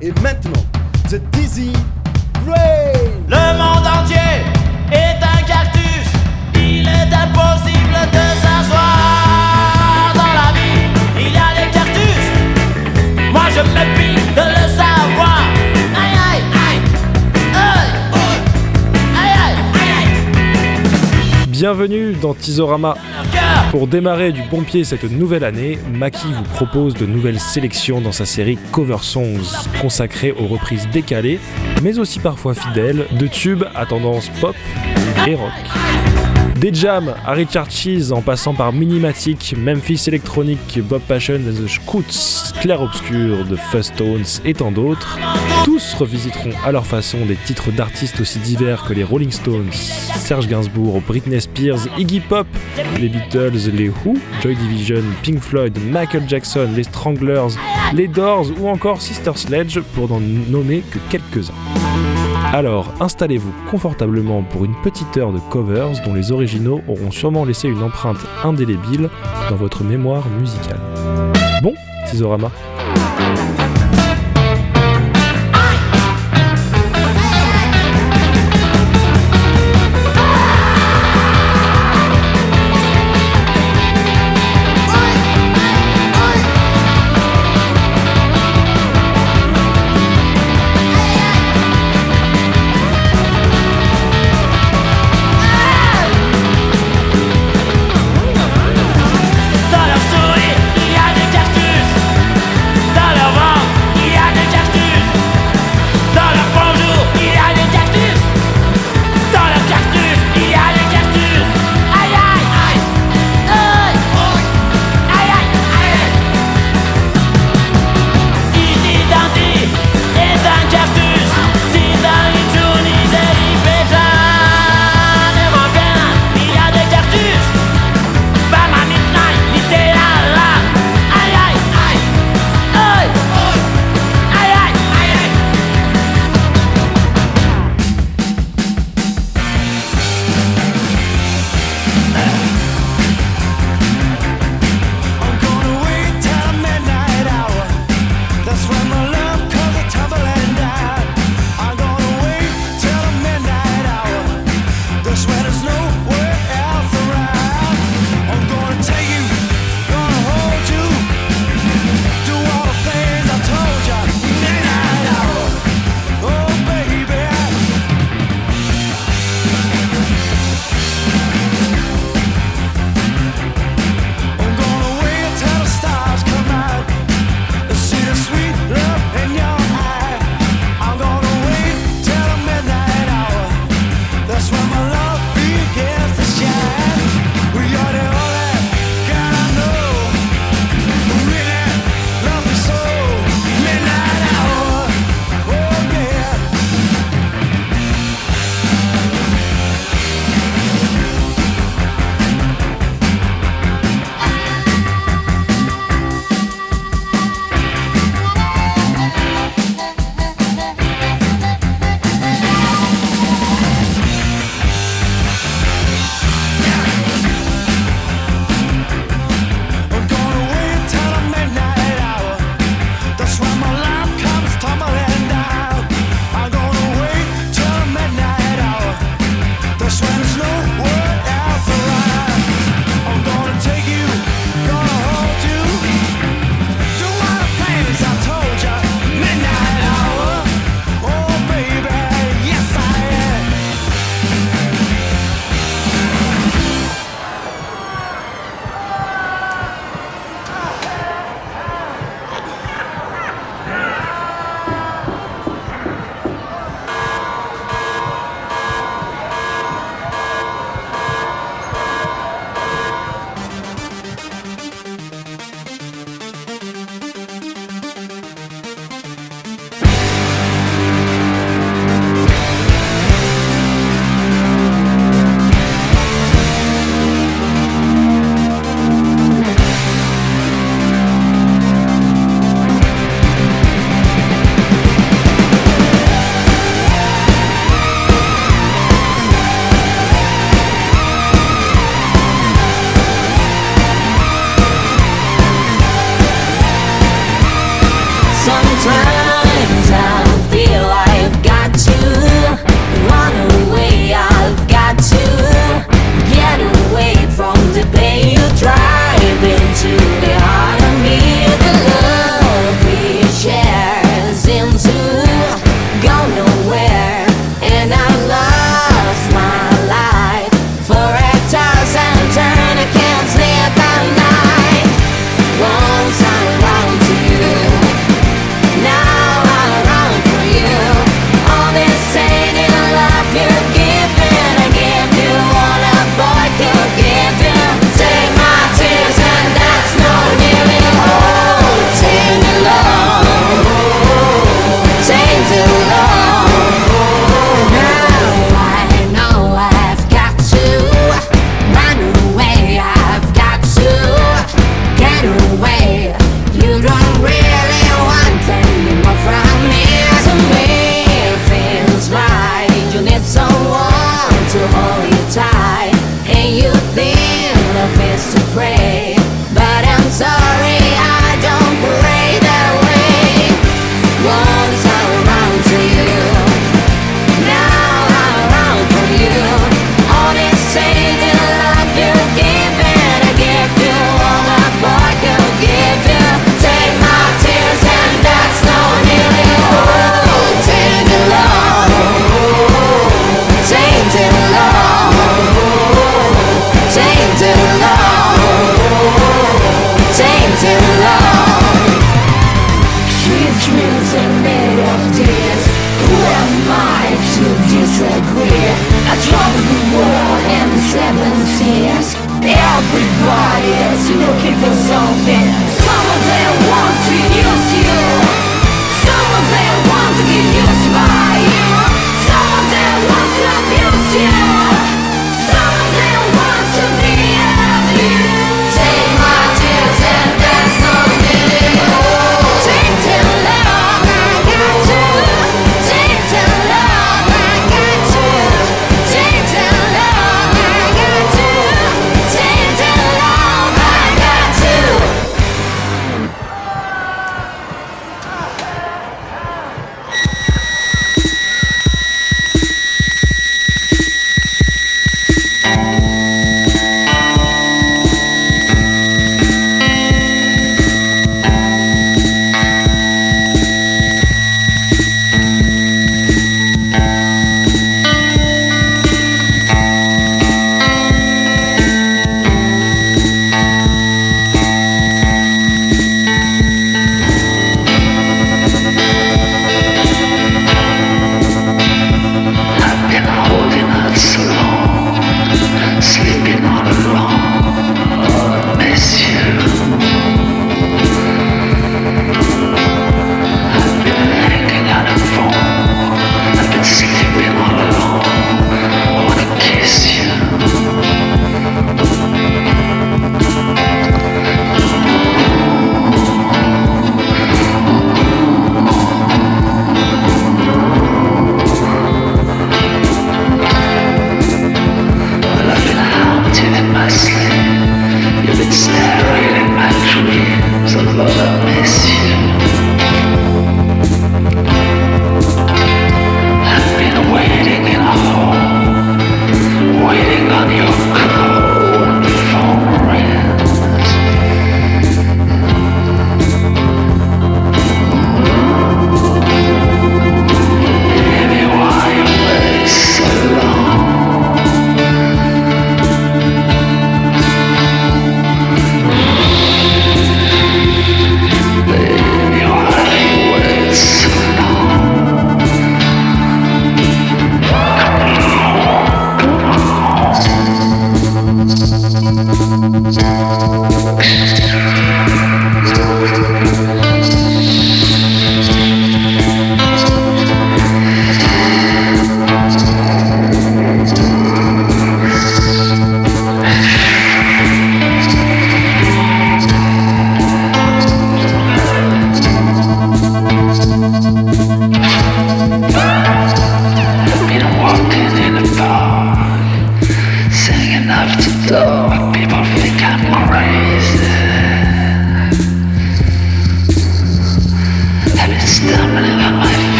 Et maintenant, The Dizzy Brain Bienvenue dans Tizorama. Pour démarrer du bon pied cette nouvelle année, Maki vous propose de nouvelles sélections dans sa série Cover Songs, consacrée aux reprises décalées, mais aussi parfois fidèles, de tubes à tendance pop et rock. Des jams à Richard en passant par Minimatic, Memphis Electronic, Bob Passion the Scoots, Clair Obscur, The Fuzz Tones et tant d'autres, tous revisiteront à leur façon des titres d'artistes aussi divers que les Rolling Stones, Serge Gainsbourg, Britney Spears, Iggy Pop, les Beatles, les Who, Joy Division, Pink Floyd, Michael Jackson, les Stranglers, les Doors ou encore Sister Sledge pour n'en nommer que quelques-uns. Alors installez-vous confortablement pour une petite heure de covers dont les originaux auront sûrement laissé une empreinte indélébile dans votre mémoire musicale. Bon, Tizorama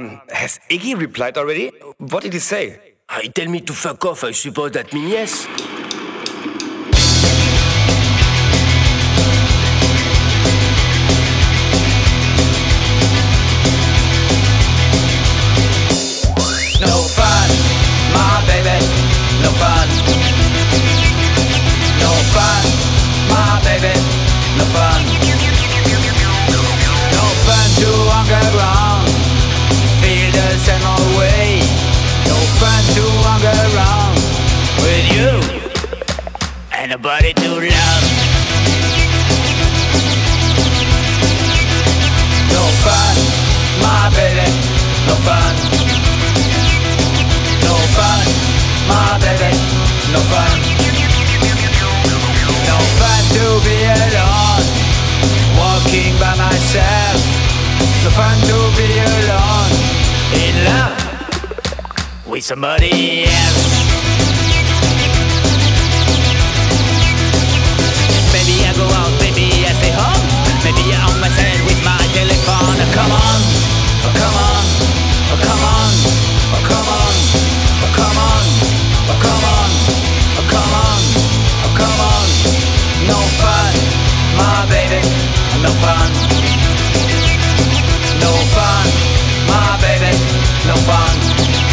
Um, has Iggy replied already? What did he say? Ah, he tell me to fuck off, I suppose that means yes. find nobody to love. No fun, my baby, no fun. No fun, my baby, no fun. No fun to be alone, walking by myself. No fun to be alone, in love with somebody else. come on, come on, come on, come on, come on, come on, come on, come on. No fun, my baby, no fun. No fun, my baby, no fun.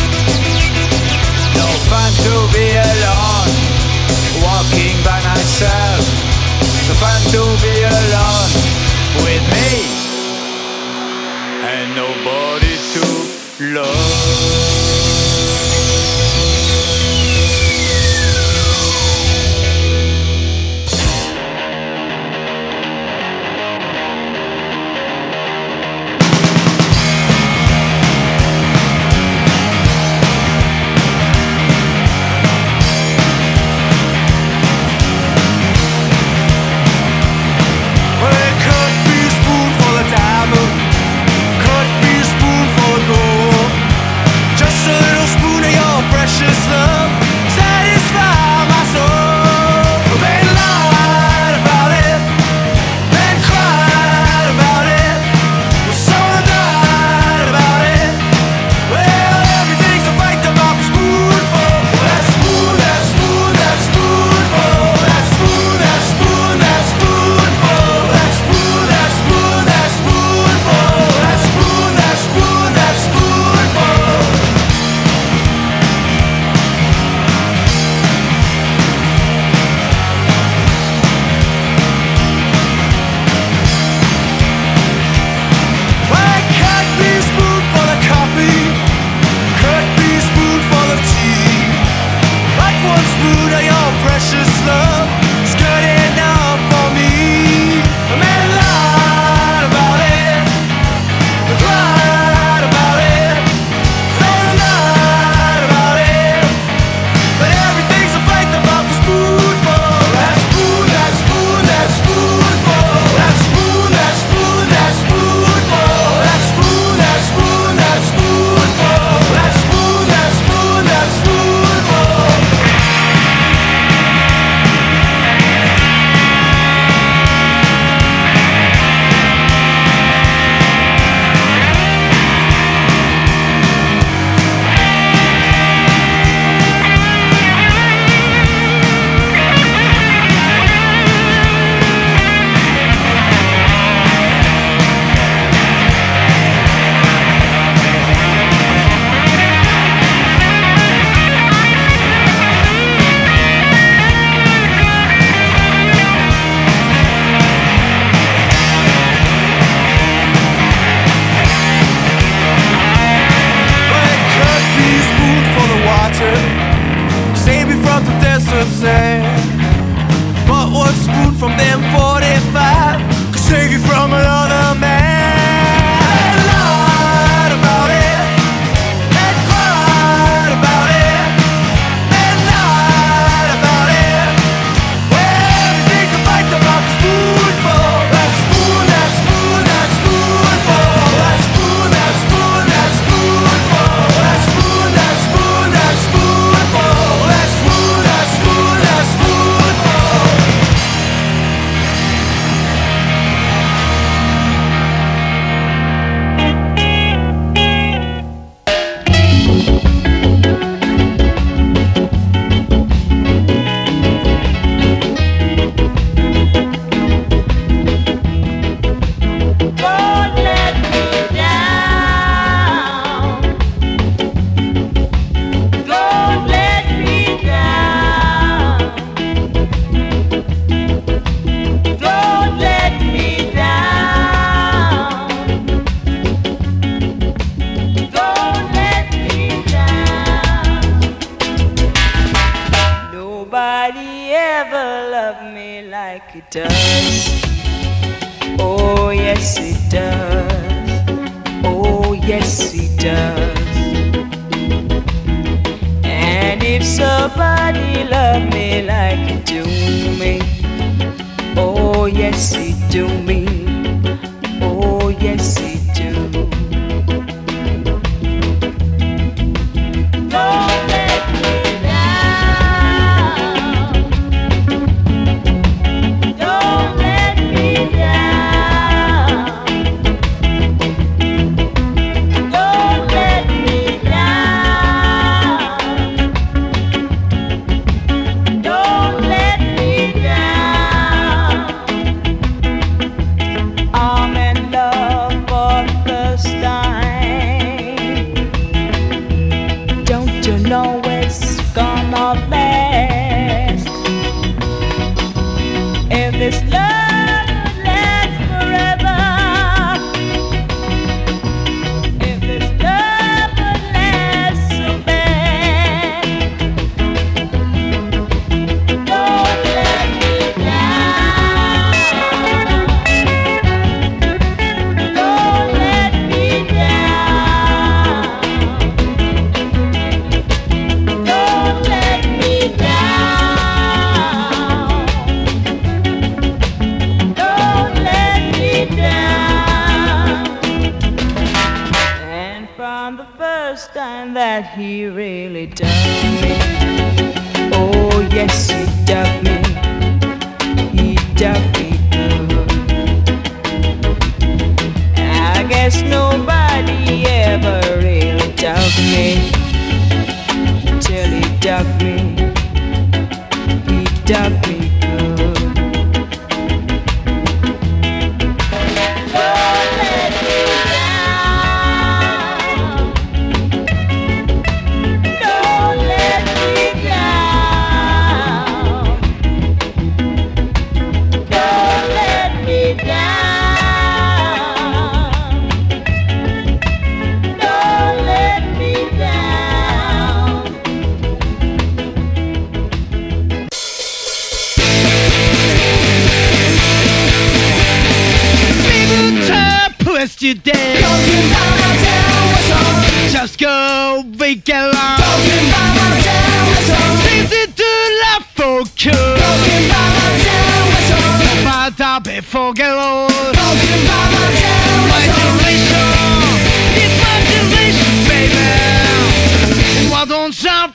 Why don't you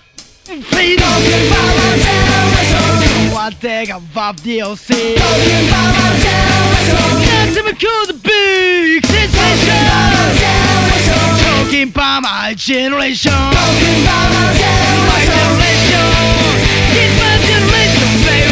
please Talking my generation. Why take a vibe DLC Talking about terrorism That's even cool the big sensation Talking about my generation Talking about my generation. My generation. It's my generation, baby.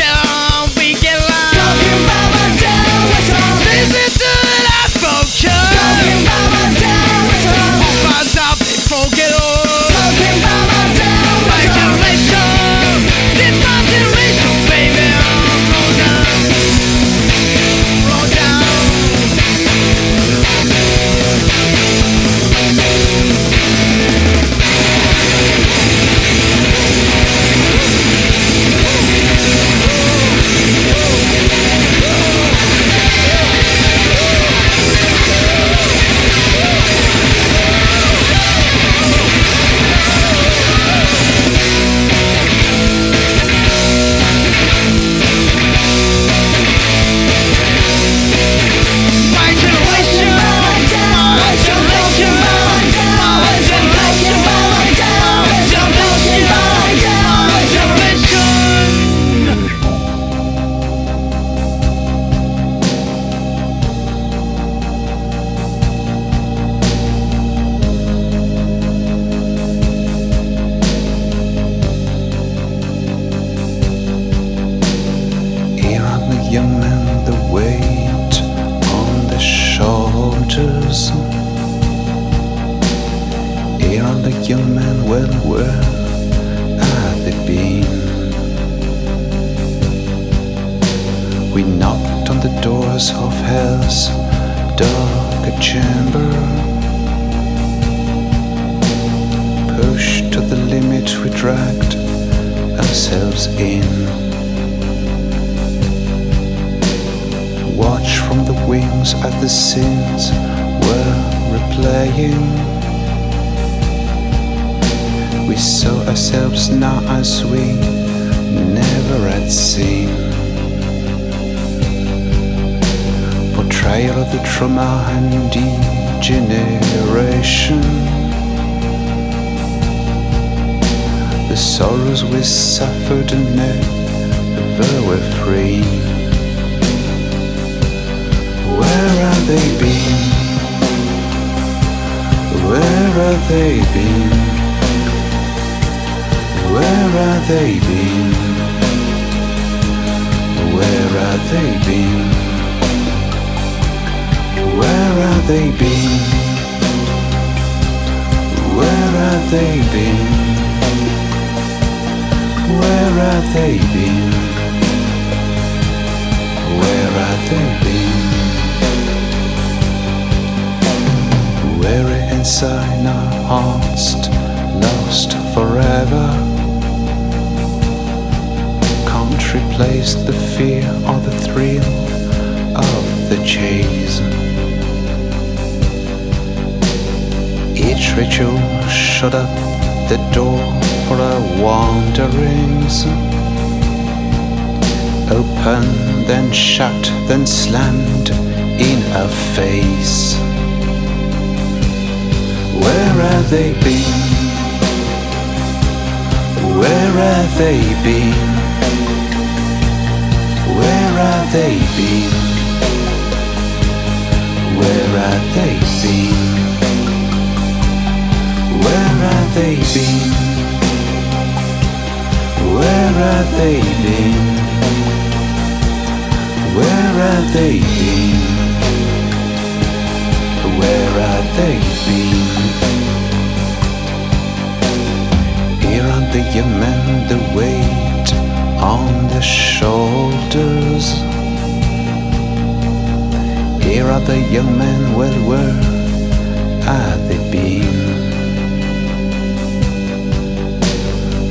have they been? Where have they been? Where have they been? Where have they been? Where have they been? Weary inside our hearts, lost forever. Can't replace the fear or the thrill of the chase. Each ritual shut up the door for our wanderings. Open, then shut, then slammed in our face. Where have they been? Where have they been? Where have they been? Where have they been? Where have they been? Where have they been? Where have they been? Where have they been? Here on the the weight on the shoulders. Here are the young men, well, where they been?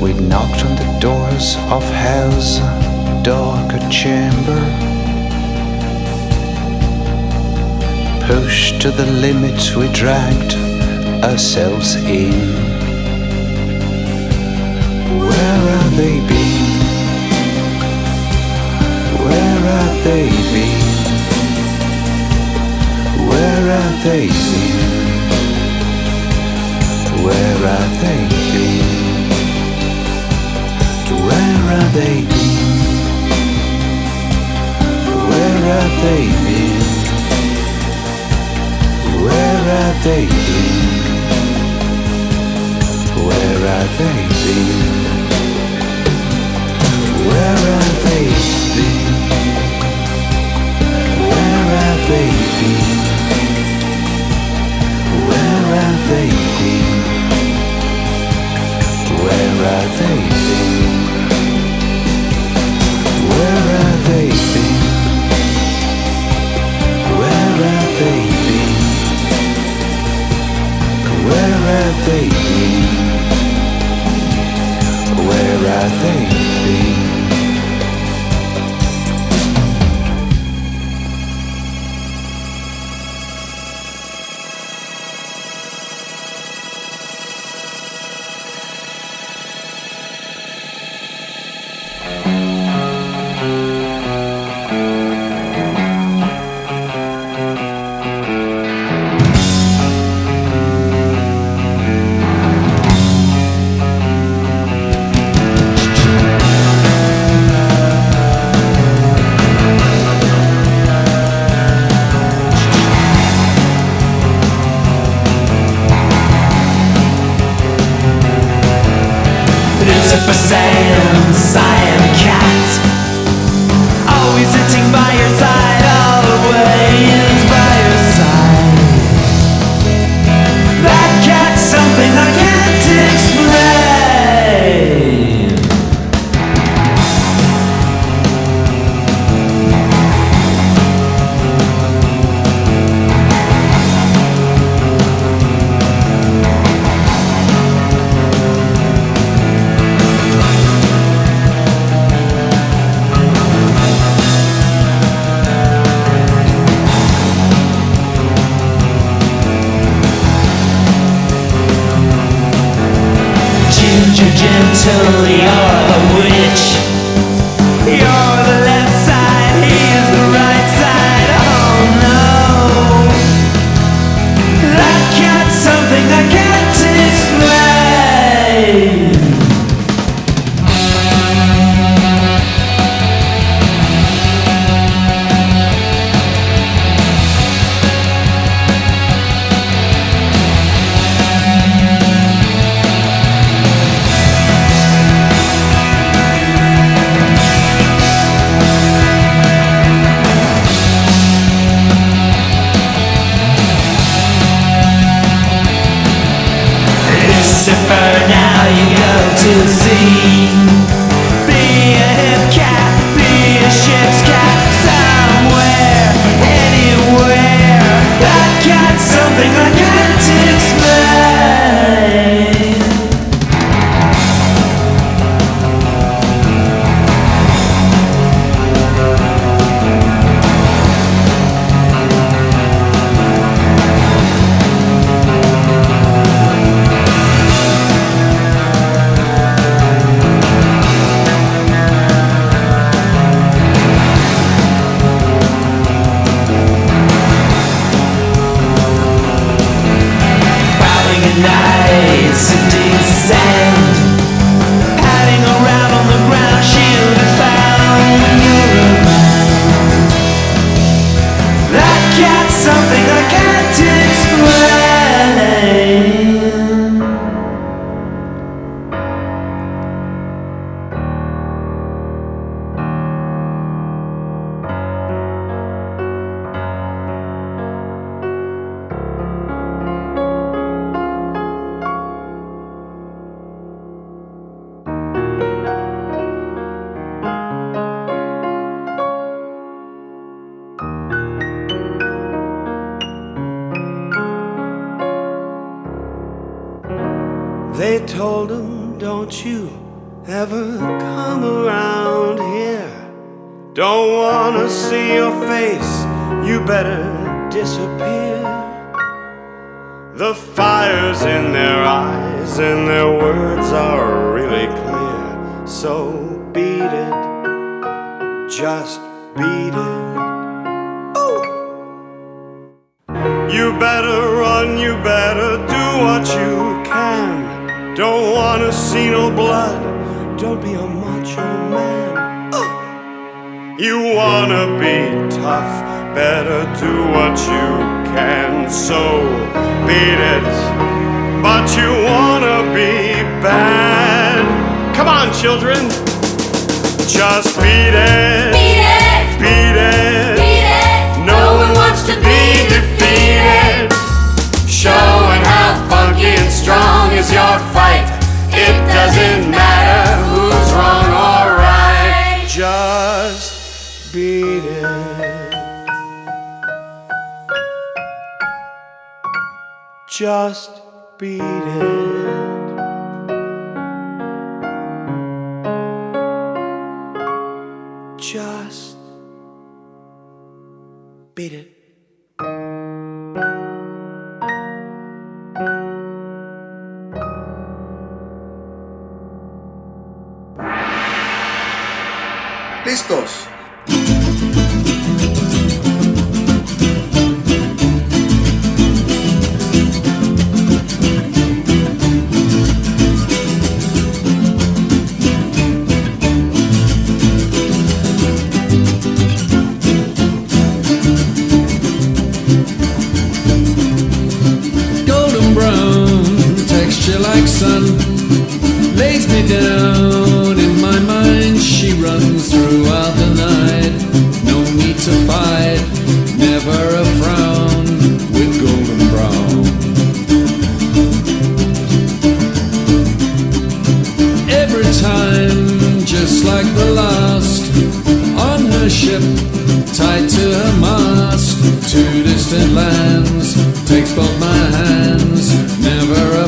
We knocked on the doors of hell's darker chamber. Pushed to the limit, we dragged ourselves in. Where have they they been? Where have they been? Where have they been? To where have they been? Where have they been? Where have they been? Where have they been? Where have they been? Where are they been? Where are they been? Where they been? Where they been? Where they been? Where are they? You wanna be tough, better do what you can, so beat it. But you wanna be bad. Come on, children, just beat it. Beat it. Beat it. No one wants to be defeated. Showing how funky and strong is your fight. It doesn't matter. Just beat it. Just beat it. ¿Listos? Ship, tied to her mast, to distant lands, takes both my hands, never a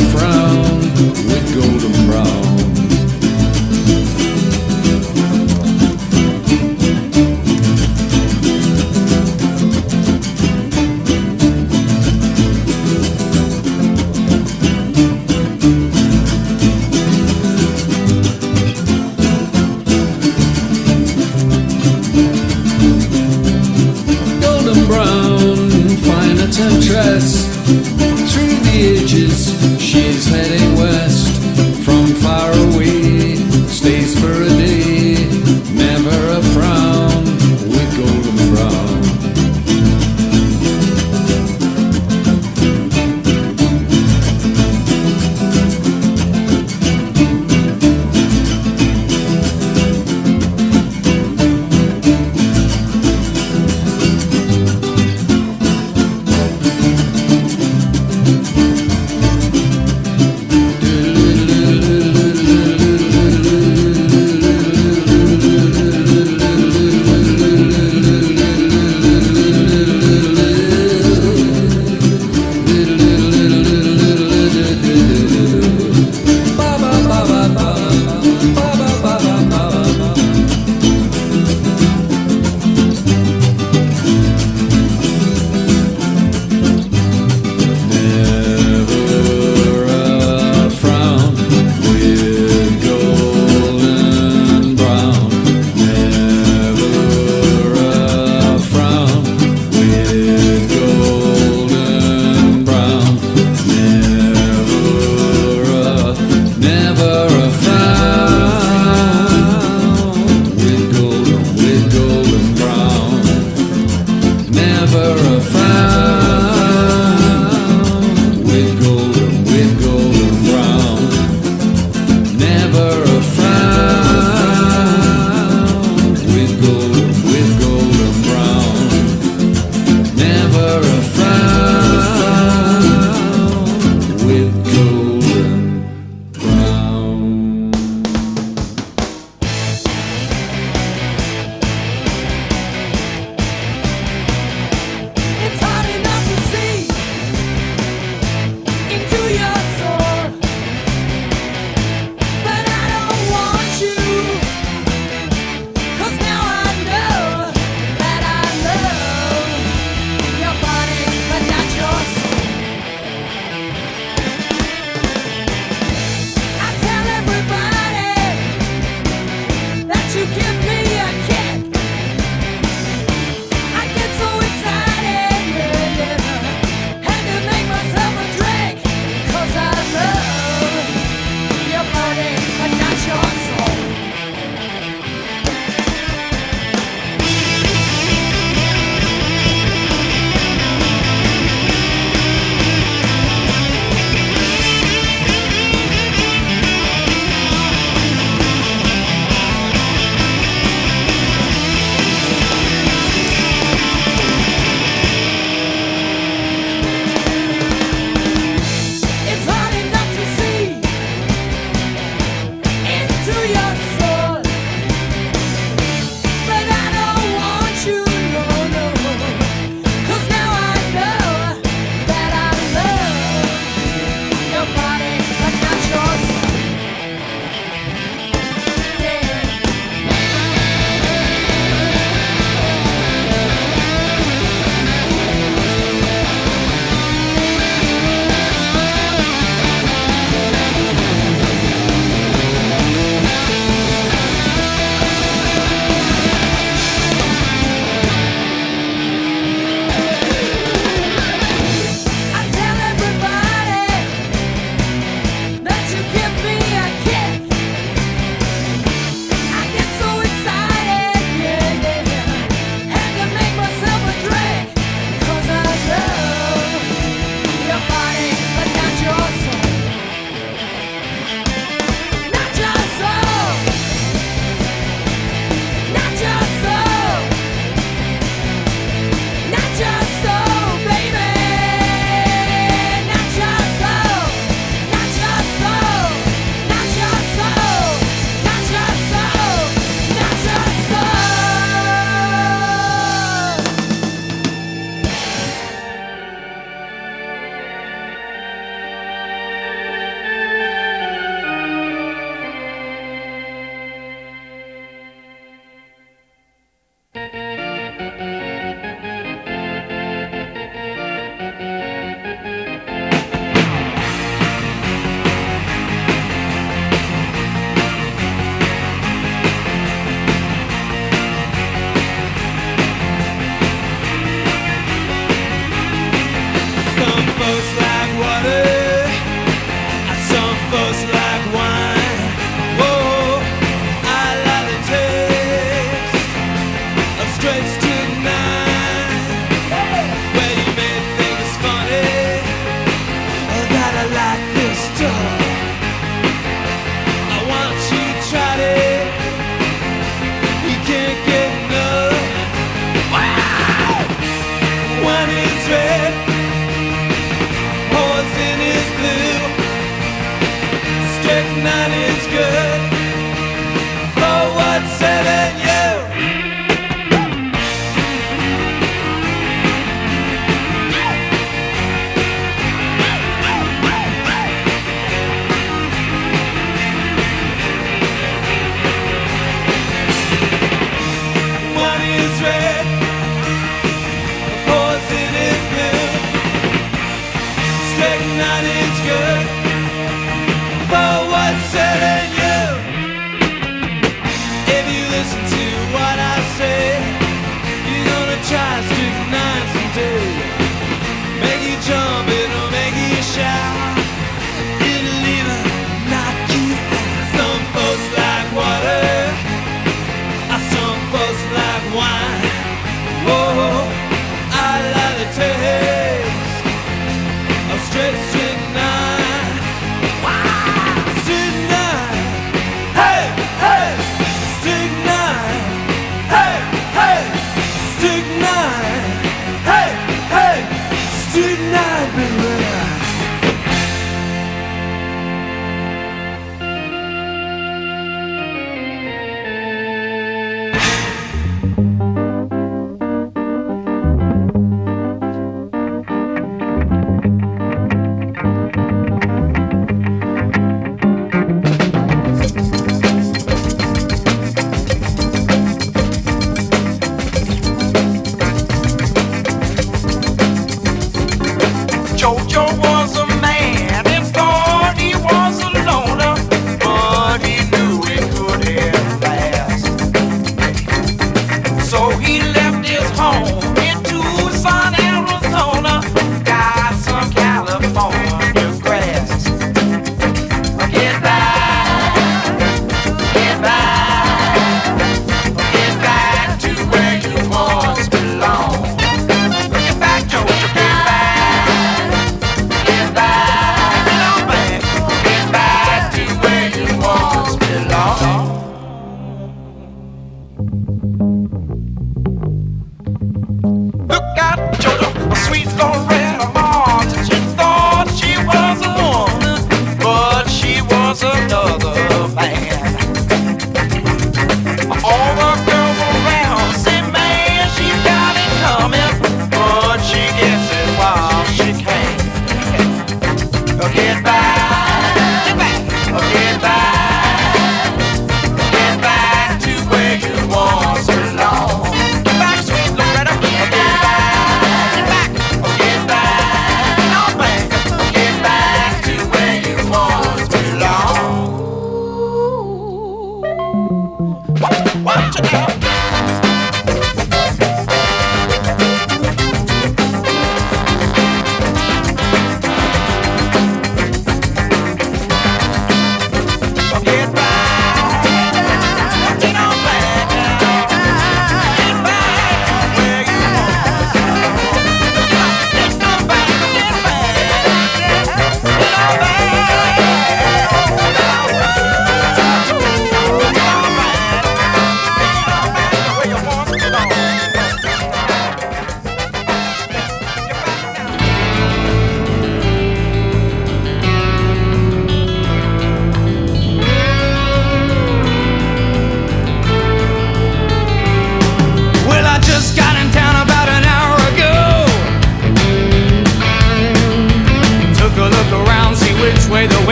strychnine.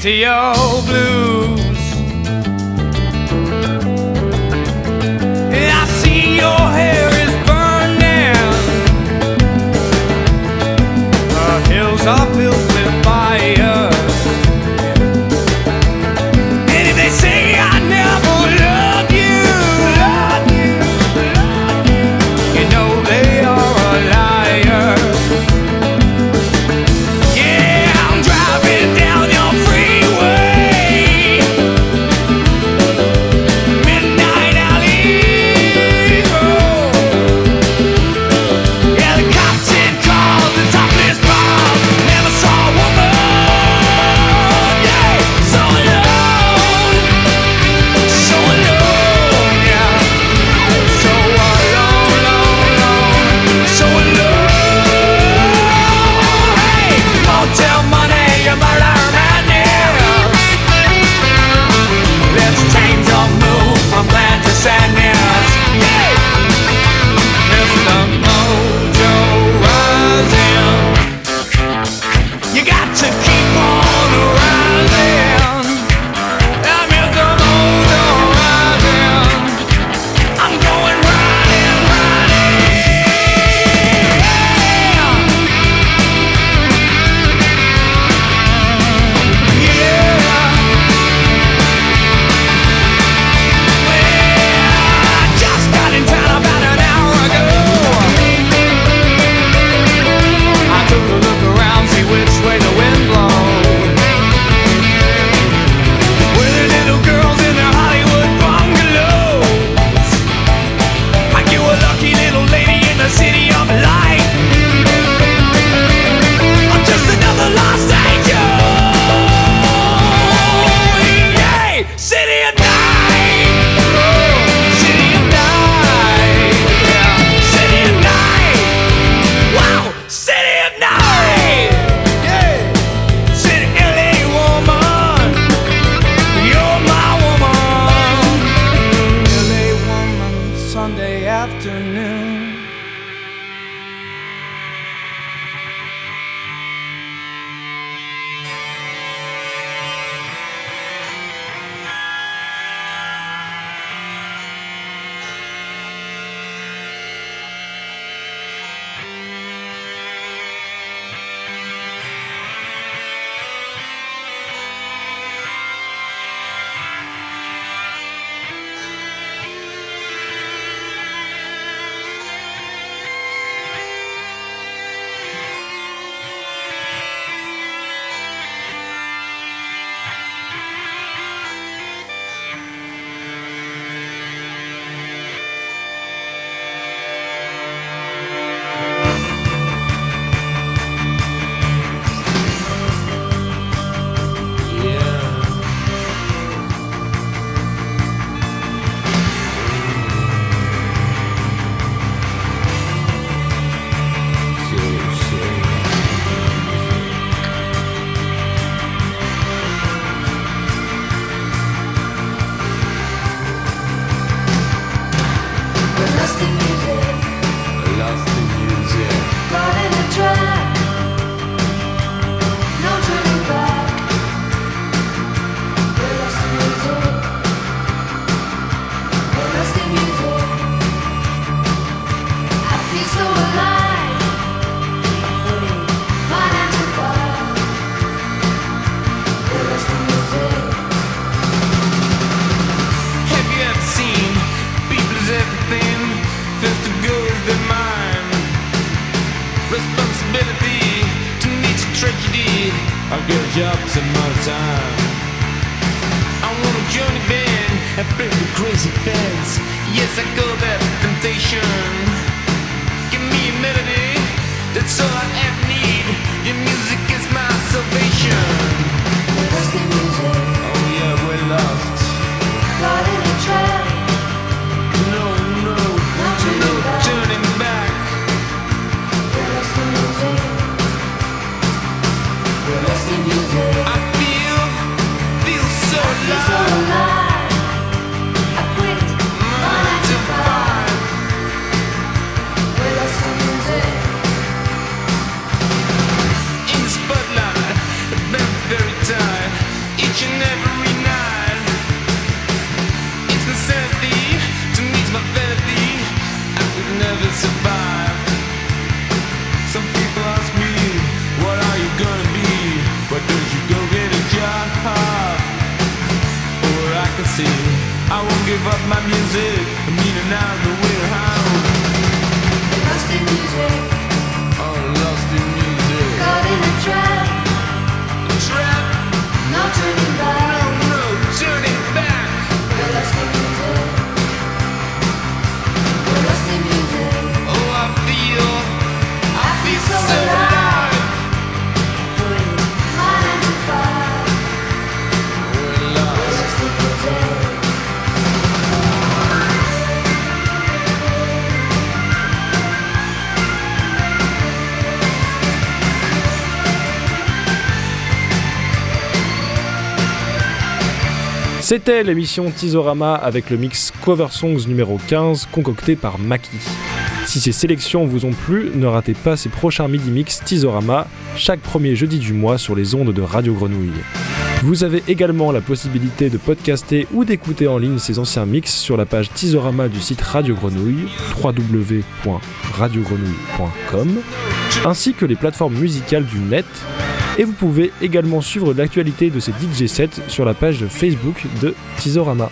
Into your Why go get a job? Or I can see, I won't give up my music. I mean, and I'm the way home. Lost in music. Oh, lost in music. Caught in a trap. C'était l'émission Tizorama avec le mix Cover Songs numéro 15 concocté par Maki. Si ces sélections vous ont plu, ne ratez pas ces prochains midi mix Tizorama chaque premier jeudi du mois sur les ondes de Radio Grenouille. Vous avez également la possibilité de podcaster ou d'écouter en ligne ces anciens mix sur la page Tizorama du site Radio Grenouille, www.radiogrenouille.com, ainsi que les plateformes musicales du net. Et vous pouvez également suivre l'actualité de ces DJ sets sur la page Facebook de Tizorama.